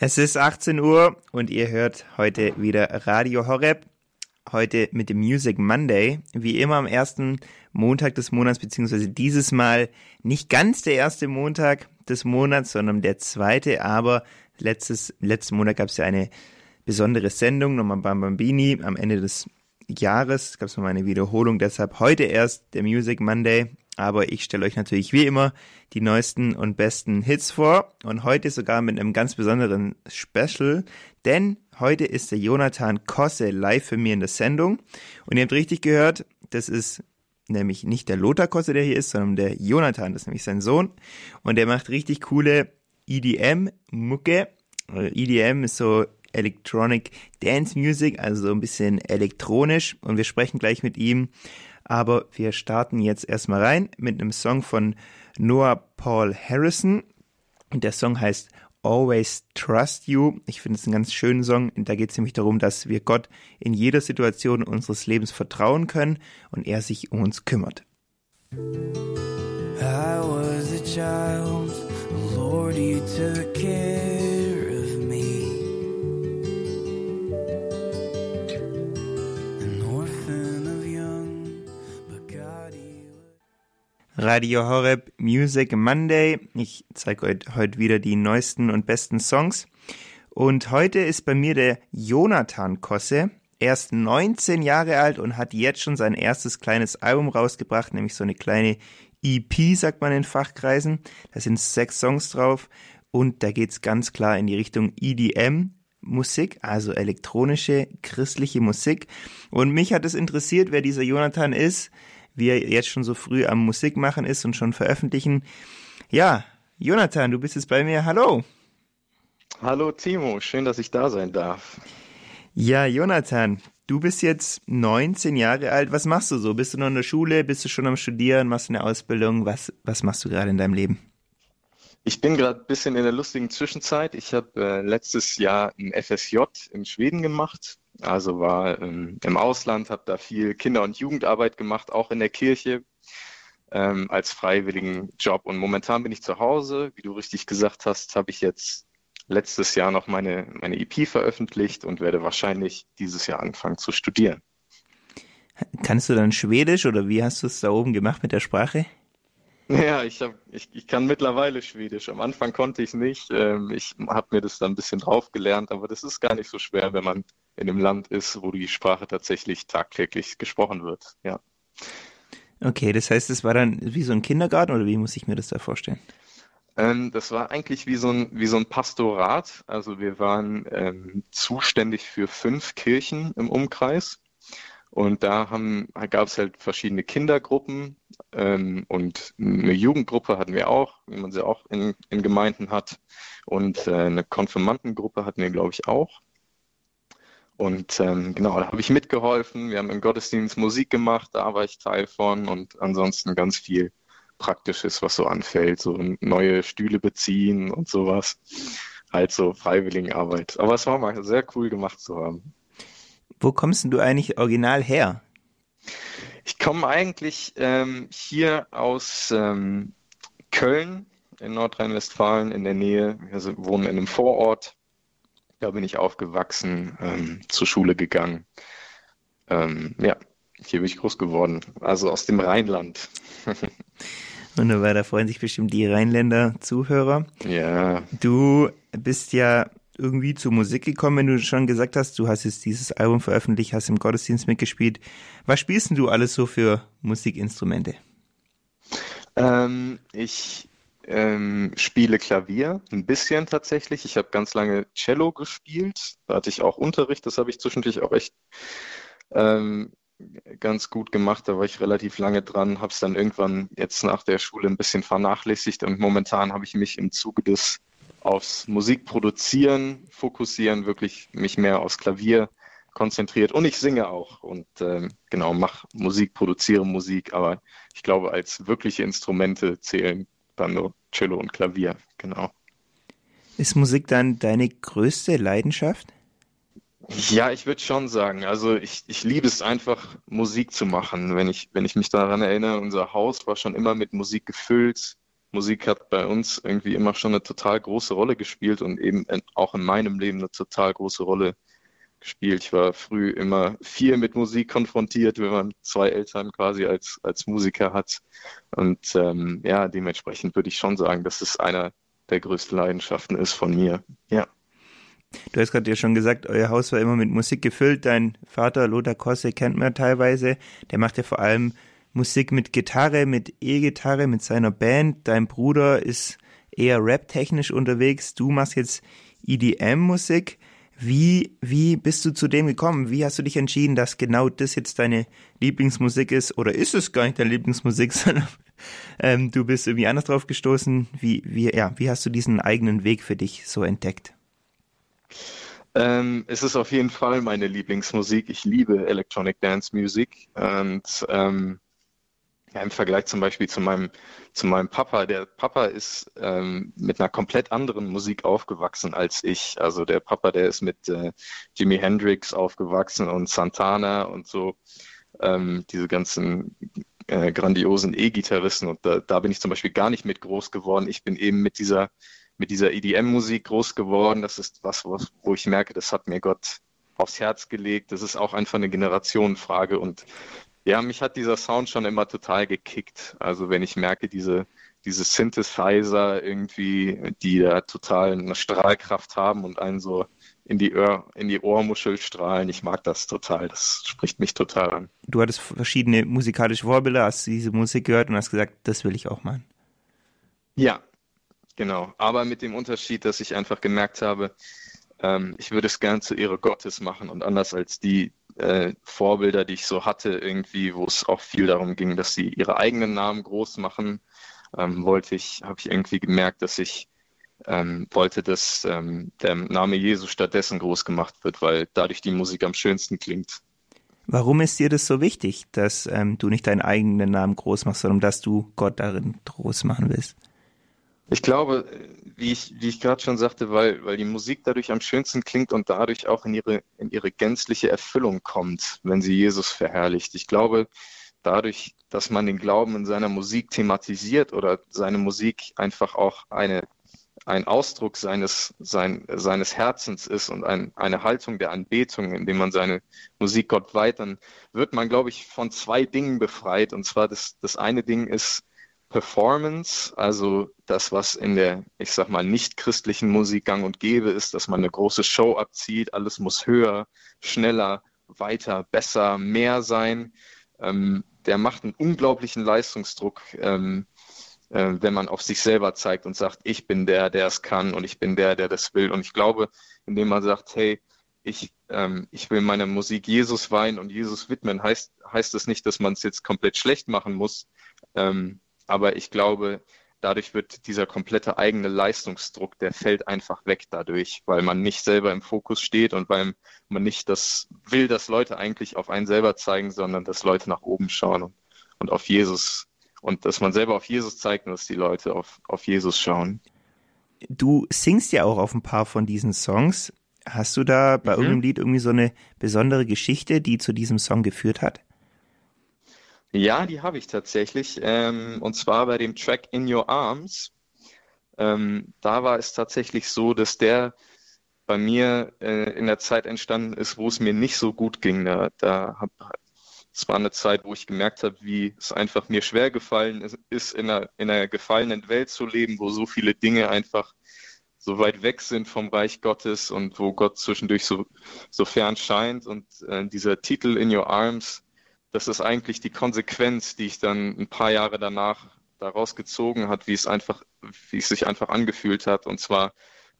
Es ist 18 Uhr und ihr hört heute wieder Radio Horeb. Heute mit dem Music Monday. Wie immer am ersten Montag des Monats, beziehungsweise dieses Mal nicht ganz der erste Montag des Monats, sondern der zweite. Aber letztes, letzten Monat gab es ja eine besondere Sendung, nochmal Bam Bambini, am Ende des Jahres gab es nochmal eine Wiederholung. Deshalb heute erst der Music Monday aber ich stelle euch natürlich wie immer die neuesten und besten Hits vor. Und heute sogar mit einem ganz besonderen Special, denn heute ist der Jonathan Kosse live für mich in der Sendung. Und ihr habt richtig gehört, das ist nämlich nicht der Lothar Kosse, der hier ist, sondern der Jonathan, das ist nämlich sein Sohn. Und der macht richtig coole EDM-Mucke. EDM ist so Electronic Dance Music, also so ein bisschen elektronisch. Und wir sprechen gleich mit ihm aber wir starten jetzt erstmal rein mit einem Song von Noah Paul Harrison. Und der Song heißt Always Trust You. Ich finde es einen ganz schönen Song. Da geht es nämlich darum, dass wir Gott in jeder Situation unseres Lebens vertrauen können und er sich um uns kümmert. I was a child, Lord, you took care. Radio Horeb Music Monday. Ich zeige euch heute wieder die neuesten und besten Songs. Und heute ist bei mir der Jonathan Kosse. Er ist 19 Jahre alt und hat jetzt schon sein erstes kleines Album rausgebracht, nämlich so eine kleine EP, sagt man in Fachkreisen. Da sind sechs Songs drauf und da geht's ganz klar in die Richtung EDM, Musik, also elektronische christliche Musik. Und mich hat es interessiert, wer dieser Jonathan ist wie er jetzt schon so früh am Musik machen ist und schon veröffentlichen. Ja, Jonathan, du bist jetzt bei mir. Hallo. Hallo Timo, schön, dass ich da sein darf. Ja, Jonathan, du bist jetzt 19 Jahre alt. Was machst du so? Bist du noch in der Schule? Bist du schon am Studieren? Machst du eine Ausbildung? Was, was machst du gerade in deinem Leben? Ich bin gerade ein bisschen in der lustigen Zwischenzeit. Ich habe äh, letztes Jahr ein FSJ in Schweden gemacht also war ähm, im Ausland, habe da viel Kinder- und Jugendarbeit gemacht, auch in der Kirche ähm, als freiwilligen Job. Und momentan bin ich zu Hause. Wie du richtig gesagt hast, habe ich jetzt letztes Jahr noch meine, meine EP veröffentlicht und werde wahrscheinlich dieses Jahr anfangen zu studieren. Kannst du dann Schwedisch oder wie hast du es da oben gemacht mit der Sprache? Ja, ich, hab, ich, ich kann mittlerweile Schwedisch. Am Anfang konnte ich nicht. Ähm, ich habe mir das dann ein bisschen drauf gelernt, aber das ist gar nicht so schwer, wenn man in einem Land ist, wo die Sprache tatsächlich tagtäglich gesprochen wird. Ja. Okay, das heißt, es war dann wie so ein Kindergarten oder wie muss ich mir das da vorstellen? Ähm, das war eigentlich wie so ein, wie so ein Pastorat. Also wir waren ähm, zuständig für fünf Kirchen im Umkreis. Und da gab es halt verschiedene Kindergruppen ähm, und eine Jugendgruppe hatten wir auch, wie man sie auch in, in Gemeinden hat. Und äh, eine Konfirmandengruppe hatten wir, glaube ich, auch. Und ähm, genau, da habe ich mitgeholfen. Wir haben im Gottesdienst Musik gemacht, da war ich Teil von und ansonsten ganz viel Praktisches, was so anfällt, so neue Stühle beziehen und sowas. Halt so Freiwilligenarbeit. Aber es war mal sehr cool gemacht zu haben. Wo kommst denn du eigentlich original her? Ich komme eigentlich ähm, hier aus ähm, Köln in Nordrhein-Westfalen in der Nähe. Wir wohnen in einem Vorort da bin ich aufgewachsen, ähm, zur Schule gegangen. Ähm, ja, hier bin ich groß geworden. Also aus dem Rheinland. Wunderbar, da freuen sich bestimmt die Rheinländer Zuhörer. Ja. Du bist ja irgendwie zur Musik gekommen, wenn du schon gesagt hast, du hast jetzt dieses Album veröffentlicht, hast im Gottesdienst mitgespielt. Was spielst du alles so für Musikinstrumente? Ähm, ich ähm, spiele Klavier, ein bisschen tatsächlich. Ich habe ganz lange Cello gespielt. Da hatte ich auch Unterricht, das habe ich zwischendurch auch echt ähm, ganz gut gemacht. Da war ich relativ lange dran, habe es dann irgendwann jetzt nach der Schule ein bisschen vernachlässigt und momentan habe ich mich im Zuge des aufs Musikproduzieren fokussieren, wirklich mich mehr aufs Klavier konzentriert und ich singe auch und ähm, genau mache Musik, produziere Musik, aber ich glaube, als wirkliche Instrumente zählen dann nur Cello und Klavier, genau. Ist Musik dann deine größte Leidenschaft? Ja, ich würde schon sagen. Also ich, ich liebe es einfach, Musik zu machen. Wenn ich, wenn ich mich daran erinnere, unser Haus war schon immer mit Musik gefüllt. Musik hat bei uns irgendwie immer schon eine total große Rolle gespielt und eben auch in meinem Leben eine total große Rolle gespielt. Ich war früh immer viel mit Musik konfrontiert, wenn man zwei Eltern quasi als, als Musiker hat. Und ähm, ja, dementsprechend würde ich schon sagen, dass es einer der größten Leidenschaften ist von mir. Ja. Du hast gerade ja schon gesagt, euer Haus war immer mit Musik gefüllt. Dein Vater Lothar Kosse kennt man teilweise. Der macht ja vor allem Musik mit Gitarre, mit E-Gitarre, mit seiner Band. Dein Bruder ist eher rap-technisch unterwegs. Du machst jetzt EDM-Musik. Wie, wie bist du zu dem gekommen? Wie hast du dich entschieden, dass genau das jetzt deine Lieblingsmusik ist? Oder ist es gar nicht deine Lieblingsmusik, sondern ähm, du bist irgendwie anders drauf gestoßen? Wie, wie, ja, wie hast du diesen eigenen Weg für dich so entdeckt? Ähm, es ist auf jeden Fall meine Lieblingsmusik. Ich liebe Electronic Dance Music und ähm, ja, im Vergleich zum Beispiel zu meinem, zu meinem Papa. Der Papa ist ähm, mit einer komplett anderen Musik aufgewachsen als ich. Also der Papa, der ist mit äh, Jimi Hendrix aufgewachsen und Santana und so ähm, diese ganzen äh, grandiosen E-Gitarristen. Und da, da bin ich zum Beispiel gar nicht mit groß geworden. Ich bin eben mit dieser, mit dieser EDM-Musik groß geworden. Das ist was, wo ich merke, das hat mir Gott aufs Herz gelegt. Das ist auch einfach eine Generationenfrage und ja, mich hat dieser Sound schon immer total gekickt. Also wenn ich merke, diese, diese Synthesizer irgendwie, die da total eine Strahlkraft haben und einen so in die, Ohr, in die Ohrmuschel strahlen. Ich mag das total. Das spricht mich total an. Du hattest verschiedene musikalische Vorbilder, hast diese Musik gehört und hast gesagt, das will ich auch machen. Ja, genau. Aber mit dem Unterschied, dass ich einfach gemerkt habe, ähm, ich würde es gern zu Ehre Gottes machen und anders als die, äh, Vorbilder, die ich so hatte, irgendwie, wo es auch viel darum ging, dass sie ihre eigenen Namen groß machen, ähm, wollte ich, habe ich irgendwie gemerkt, dass ich ähm, wollte, dass ähm, der Name Jesu stattdessen groß gemacht wird, weil dadurch die Musik am schönsten klingt. Warum ist dir das so wichtig, dass ähm, du nicht deinen eigenen Namen groß machst, sondern dass du Gott darin groß machen willst? Ich glaube, wie ich, wie ich gerade schon sagte, weil, weil die Musik dadurch am schönsten klingt und dadurch auch in ihre, in ihre gänzliche Erfüllung kommt, wenn sie Jesus verherrlicht. Ich glaube, dadurch, dass man den Glauben in seiner Musik thematisiert oder seine Musik einfach auch eine, ein Ausdruck seines, sein, seines Herzens ist und ein, eine Haltung der Anbetung, indem man seine Musik Gott weiht, dann wird man, glaube ich, von zwei Dingen befreit. Und zwar das, das eine Ding ist, Performance, also das, was in der, ich sag mal, nicht christlichen Musik gang und gäbe ist, dass man eine große Show abzieht, alles muss höher, schneller, weiter, besser, mehr sein. Ähm, der macht einen unglaublichen Leistungsdruck, ähm, äh, wenn man auf sich selber zeigt und sagt, ich bin der, der es kann und ich bin der, der das will. Und ich glaube, indem man sagt, hey, ich, ähm, ich will meiner Musik Jesus weihen und Jesus widmen, heißt, heißt es nicht, dass man es jetzt komplett schlecht machen muss. Ähm, aber ich glaube, dadurch wird dieser komplette eigene Leistungsdruck, der fällt einfach weg dadurch, weil man nicht selber im Fokus steht und weil man nicht das will, dass Leute eigentlich auf einen selber zeigen, sondern dass Leute nach oben schauen und, und auf Jesus und dass man selber auf Jesus zeigt und dass die Leute auf, auf Jesus schauen. Du singst ja auch auf ein paar von diesen Songs. Hast du da bei mhm. irgendeinem Lied irgendwie so eine besondere Geschichte, die zu diesem Song geführt hat? Ja, die habe ich tatsächlich. Ähm, und zwar bei dem Track In Your Arms. Ähm, da war es tatsächlich so, dass der bei mir äh, in der Zeit entstanden ist, wo es mir nicht so gut ging. Da, da hab, es war eine Zeit, wo ich gemerkt habe, wie es einfach mir schwer gefallen ist, in einer, in einer gefallenen Welt zu leben, wo so viele Dinge einfach so weit weg sind vom Reich Gottes und wo Gott zwischendurch so, so fern scheint. Und äh, dieser Titel In Your Arms, das ist eigentlich die Konsequenz, die ich dann ein paar Jahre danach daraus gezogen hat, wie es einfach, wie es sich einfach angefühlt hat. Und zwar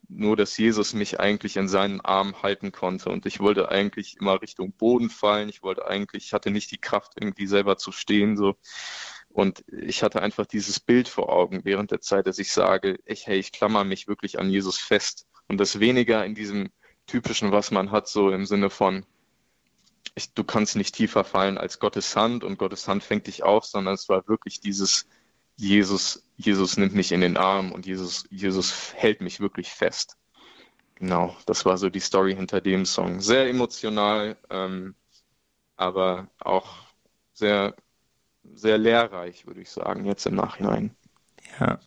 nur, dass Jesus mich eigentlich in seinen Armen halten konnte. Und ich wollte eigentlich immer Richtung Boden fallen. Ich wollte eigentlich, ich hatte nicht die Kraft, irgendwie selber zu stehen, so. Und ich hatte einfach dieses Bild vor Augen während der Zeit, dass ich sage, ich, hey, ich klammer mich wirklich an Jesus fest. Und das weniger in diesem typischen, was man hat, so im Sinne von, ich, du kannst nicht tiefer fallen als Gottes Hand und Gottes Hand fängt dich auf, sondern es war wirklich dieses Jesus, Jesus nimmt mich in den Arm und Jesus, Jesus hält mich wirklich fest. Genau, das war so die Story hinter dem Song. Sehr emotional, ähm, aber auch sehr, sehr lehrreich, würde ich sagen, jetzt im Nachhinein. Ja,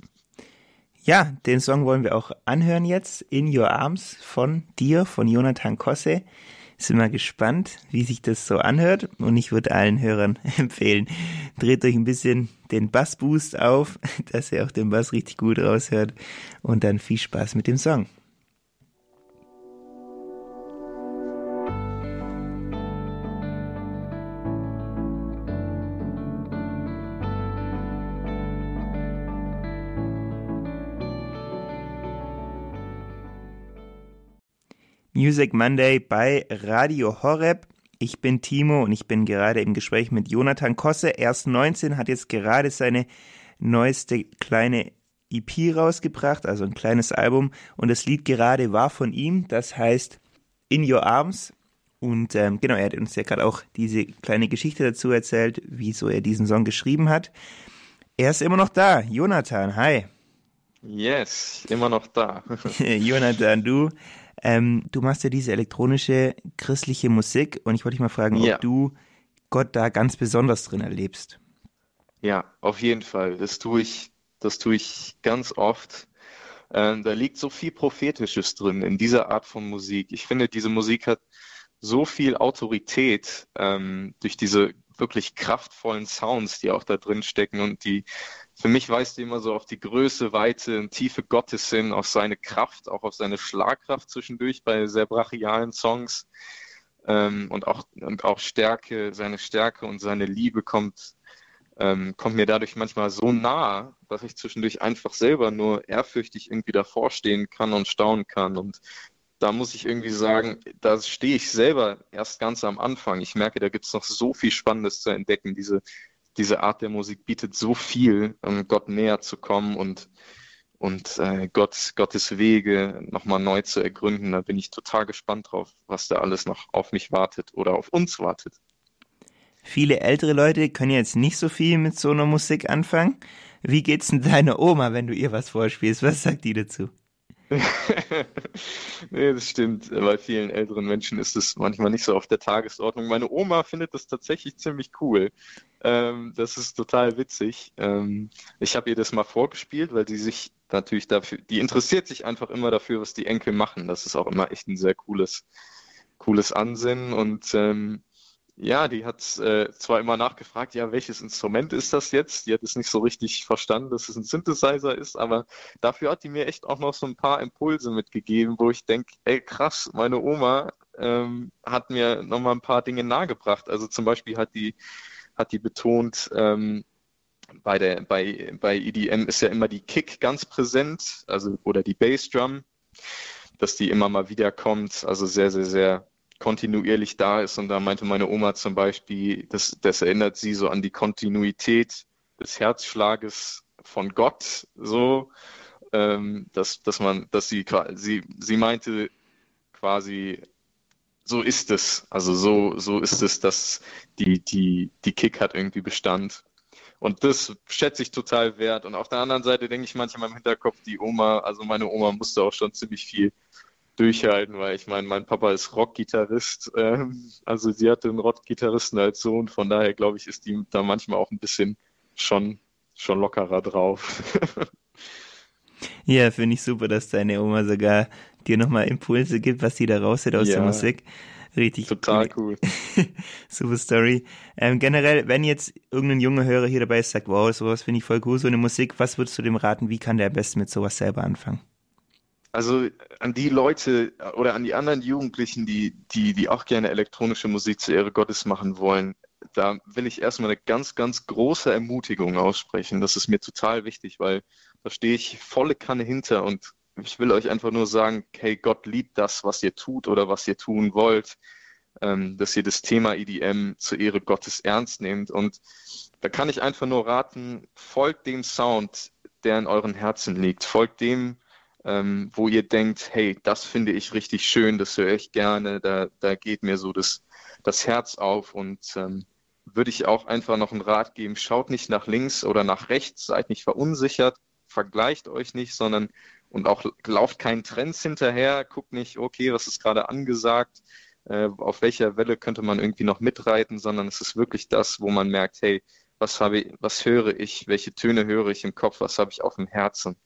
Ja, den Song wollen wir auch anhören jetzt. In Your Arms von dir, von Jonathan Kosse. Sind wir gespannt, wie sich das so anhört. Und ich würde allen Hörern empfehlen, dreht euch ein bisschen den Bassboost auf, dass ihr auch den Bass richtig gut raushört. Und dann viel Spaß mit dem Song. Music Monday bei Radio Horeb. Ich bin Timo und ich bin gerade im Gespräch mit Jonathan Kosse. Er ist 19, hat jetzt gerade seine neueste kleine EP rausgebracht, also ein kleines Album. Und das Lied gerade war von ihm, das heißt In Your Arms. Und ähm, genau, er hat uns ja gerade auch diese kleine Geschichte dazu erzählt, wieso er diesen Song geschrieben hat. Er ist immer noch da. Jonathan, hi. Yes, immer noch da. Jonathan, du ähm, du machst ja diese elektronische christliche Musik und ich wollte dich mal fragen, ja. ob du Gott da ganz besonders drin erlebst. Ja, auf jeden Fall. Das tue ich, das tue ich ganz oft. Ähm, da liegt so viel Prophetisches drin in dieser Art von Musik. Ich finde, diese Musik hat so viel Autorität ähm, durch diese wirklich kraftvollen Sounds, die auch da drin stecken und die für mich weist die immer so auf die Größe, Weite und Tiefe Gottes hin, auf seine Kraft, auch auf seine Schlagkraft zwischendurch bei sehr brachialen Songs. Ähm, und auch und auch Stärke, seine Stärke und seine Liebe kommt ähm, kommt mir dadurch manchmal so nah, dass ich zwischendurch einfach selber nur ehrfürchtig irgendwie davor stehen kann und staunen kann und da muss ich irgendwie sagen, da stehe ich selber erst ganz am Anfang. Ich merke, da gibt es noch so viel Spannendes zu entdecken. Diese, diese Art der Musik bietet so viel, um Gott näher zu kommen und, und äh, Gott, Gottes Wege nochmal neu zu ergründen. Da bin ich total gespannt drauf, was da alles noch auf mich wartet oder auf uns wartet. Viele ältere Leute können jetzt nicht so viel mit so einer Musik anfangen. Wie geht's denn deiner Oma, wenn du ihr was vorspielst? Was sagt die dazu? nee, das stimmt. Bei vielen älteren Menschen ist es manchmal nicht so auf der Tagesordnung. Meine Oma findet das tatsächlich ziemlich cool. Ähm, das ist total witzig. Ähm, ich habe ihr das mal vorgespielt, weil sie sich natürlich dafür, die interessiert sich einfach immer dafür, was die Enkel machen. Das ist auch immer echt ein sehr cooles, cooles Ansinnen und ähm, ja, die hat äh, zwar immer nachgefragt, ja, welches Instrument ist das jetzt? Die hat es nicht so richtig verstanden, dass es ein Synthesizer ist, aber dafür hat die mir echt auch noch so ein paar Impulse mitgegeben, wo ich denke, ey, krass, meine Oma ähm, hat mir nochmal ein paar Dinge nahegebracht. Also zum Beispiel hat die, hat die betont, ähm, bei, der, bei, bei EDM ist ja immer die Kick ganz präsent, also oder die Bassdrum, dass die immer mal wieder kommt, also sehr, sehr, sehr kontinuierlich da ist. Und da meinte meine Oma zum Beispiel, das, das erinnert sie so an die Kontinuität des Herzschlages von Gott, so, ähm, dass, dass man, dass sie, sie, sie meinte quasi, so ist es. Also so, so ist es, dass die, die, die Kick hat irgendwie Bestand. Und das schätze ich total wert. Und auf der anderen Seite denke ich manchmal im Hinterkopf, die Oma, also meine Oma musste auch schon ziemlich viel durchhalten, weil ich meine, mein Papa ist Rockgitarrist, ähm, also sie hatte einen Rockgitarristen als Sohn, von daher glaube ich, ist die da manchmal auch ein bisschen schon, schon lockerer drauf. ja, finde ich super, dass deine Oma sogar dir nochmal Impulse gibt, was sie da raushört aus ja, der Musik. Richtig Total cool. Super Story. Ähm, generell, wenn jetzt irgendein junger Hörer hier dabei ist, sagt, wow, sowas finde ich voll cool, so eine Musik, was würdest du dem raten, wie kann der am besten mit sowas selber anfangen? Also an die Leute oder an die anderen Jugendlichen, die, die, die auch gerne elektronische Musik zur Ehre Gottes machen wollen, da will ich erstmal eine ganz, ganz große Ermutigung aussprechen. Das ist mir total wichtig, weil da stehe ich volle Kanne hinter und ich will euch einfach nur sagen, hey, Gott liebt das, was ihr tut oder was ihr tun wollt, ähm, dass ihr das Thema EDM zur Ehre Gottes ernst nehmt. Und da kann ich einfach nur raten, folgt dem Sound, der in euren Herzen liegt. Folgt dem, ähm, wo ihr denkt, hey, das finde ich richtig schön, das höre ich gerne, da, da geht mir so das, das Herz auf und ähm, würde ich auch einfach noch einen Rat geben, schaut nicht nach links oder nach rechts, seid nicht verunsichert, vergleicht euch nicht, sondern und auch lauft keinen Trends hinterher, guckt nicht, okay, was ist gerade angesagt, äh, auf welcher Welle könnte man irgendwie noch mitreiten, sondern es ist wirklich das, wo man merkt, hey, was habe ich, was höre ich, welche Töne höre ich im Kopf, was habe ich auf dem Herzen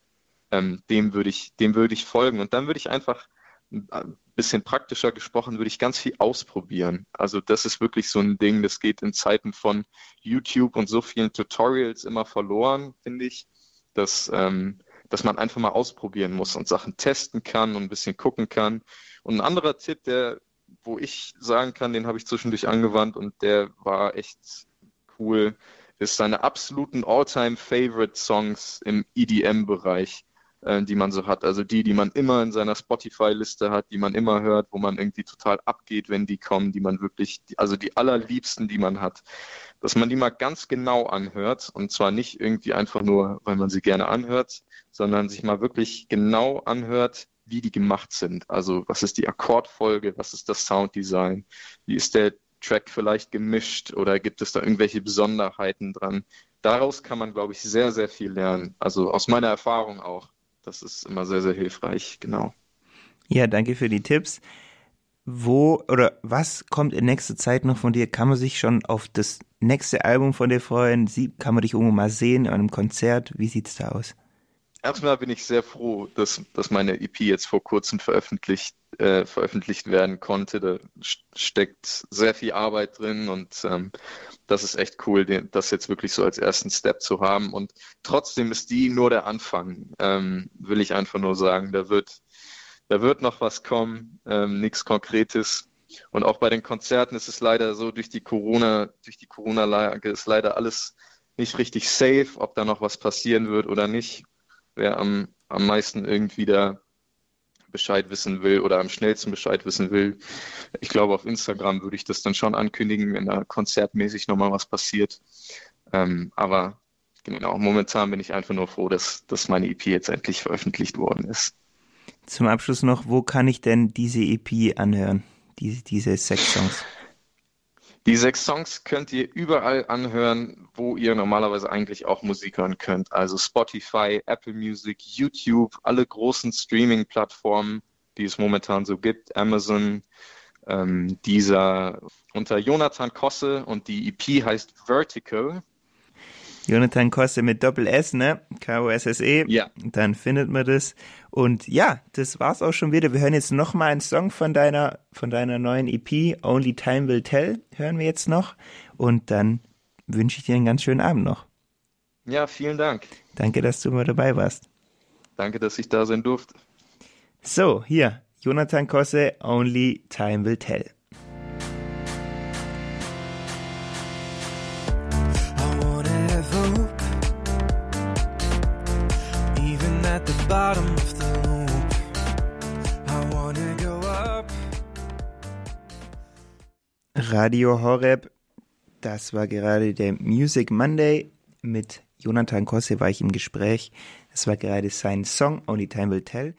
ähm, dem würde ich, dem würde ich folgen. Und dann würde ich einfach ein bisschen praktischer gesprochen, würde ich ganz viel ausprobieren. Also das ist wirklich so ein Ding, das geht in Zeiten von YouTube und so vielen Tutorials immer verloren, finde ich, dass, ähm, dass man einfach mal ausprobieren muss und Sachen testen kann und ein bisschen gucken kann. Und ein anderer Tipp, der, wo ich sagen kann, den habe ich zwischendurch angewandt und der war echt cool, ist seine absoluten All-Time-Favorite-Songs im EDM-Bereich äh, die man so hat. Also die, die man immer in seiner Spotify-Liste hat, die man immer hört, wo man irgendwie total abgeht, wenn die kommen, die man wirklich, also die allerliebsten, die man hat. Dass man die mal ganz genau anhört und zwar nicht irgendwie einfach nur, weil man sie gerne anhört, sondern sich mal wirklich genau anhört, wie die gemacht sind. Also was ist die Akkordfolge, was ist das Sounddesign, wie ist der Track vielleicht gemischt oder gibt es da irgendwelche Besonderheiten dran? Daraus kann man, glaube ich, sehr, sehr viel lernen. Also aus meiner Erfahrung auch. Das ist immer sehr, sehr hilfreich, genau. Ja, danke für die Tipps. Wo oder was kommt in nächster Zeit noch von dir? Kann man sich schon auf das nächste Album von dir freuen? Kann man dich irgendwo mal sehen an einem Konzert? Wie sieht es da aus? Erstmal bin ich sehr froh, dass, dass meine EP jetzt vor kurzem veröffentlicht, äh, veröffentlicht werden konnte. Da steckt sehr viel Arbeit drin und ähm, das ist echt cool, den, das jetzt wirklich so als ersten Step zu haben. Und trotzdem ist die nur der Anfang, ähm, will ich einfach nur sagen. Da wird, da wird noch was kommen, ähm, nichts Konkretes. Und auch bei den Konzerten ist es leider so, durch die Corona, durch die Corona-Lage ist leider alles nicht richtig safe, ob da noch was passieren wird oder nicht wer am, am meisten irgendwie da Bescheid wissen will oder am schnellsten Bescheid wissen will. Ich glaube, auf Instagram würde ich das dann schon ankündigen, wenn da konzertmäßig nochmal was passiert. Ähm, aber genau, momentan bin ich einfach nur froh, dass, dass meine EP jetzt endlich veröffentlicht worden ist. Zum Abschluss noch, wo kann ich denn diese EP anhören? Diese, diese sechs Songs? Die sechs Songs könnt ihr überall anhören, wo ihr normalerweise eigentlich auch Musik hören könnt. Also Spotify, Apple Music, YouTube, alle großen Streaming-Plattformen, die es momentan so gibt, Amazon, ähm, dieser unter Jonathan Kosse und die EP heißt Vertical. Jonathan Kosse mit Doppel S, ne? K-O-S-S-E. Ja. Dann findet man das. Und ja, das war's auch schon wieder. Wir hören jetzt noch mal einen Song von deiner, von deiner neuen EP, Only Time Will Tell, hören wir jetzt noch. Und dann wünsche ich dir einen ganz schönen Abend noch. Ja, vielen Dank. Danke, dass du mal dabei warst. Danke, dass ich da sein durfte. So, hier, Jonathan Kosse, Only Time Will Tell. Radio Horeb, das war gerade der Music Monday. Mit Jonathan Kosse war ich im Gespräch. Das war gerade sein Song Only Time Will Tell.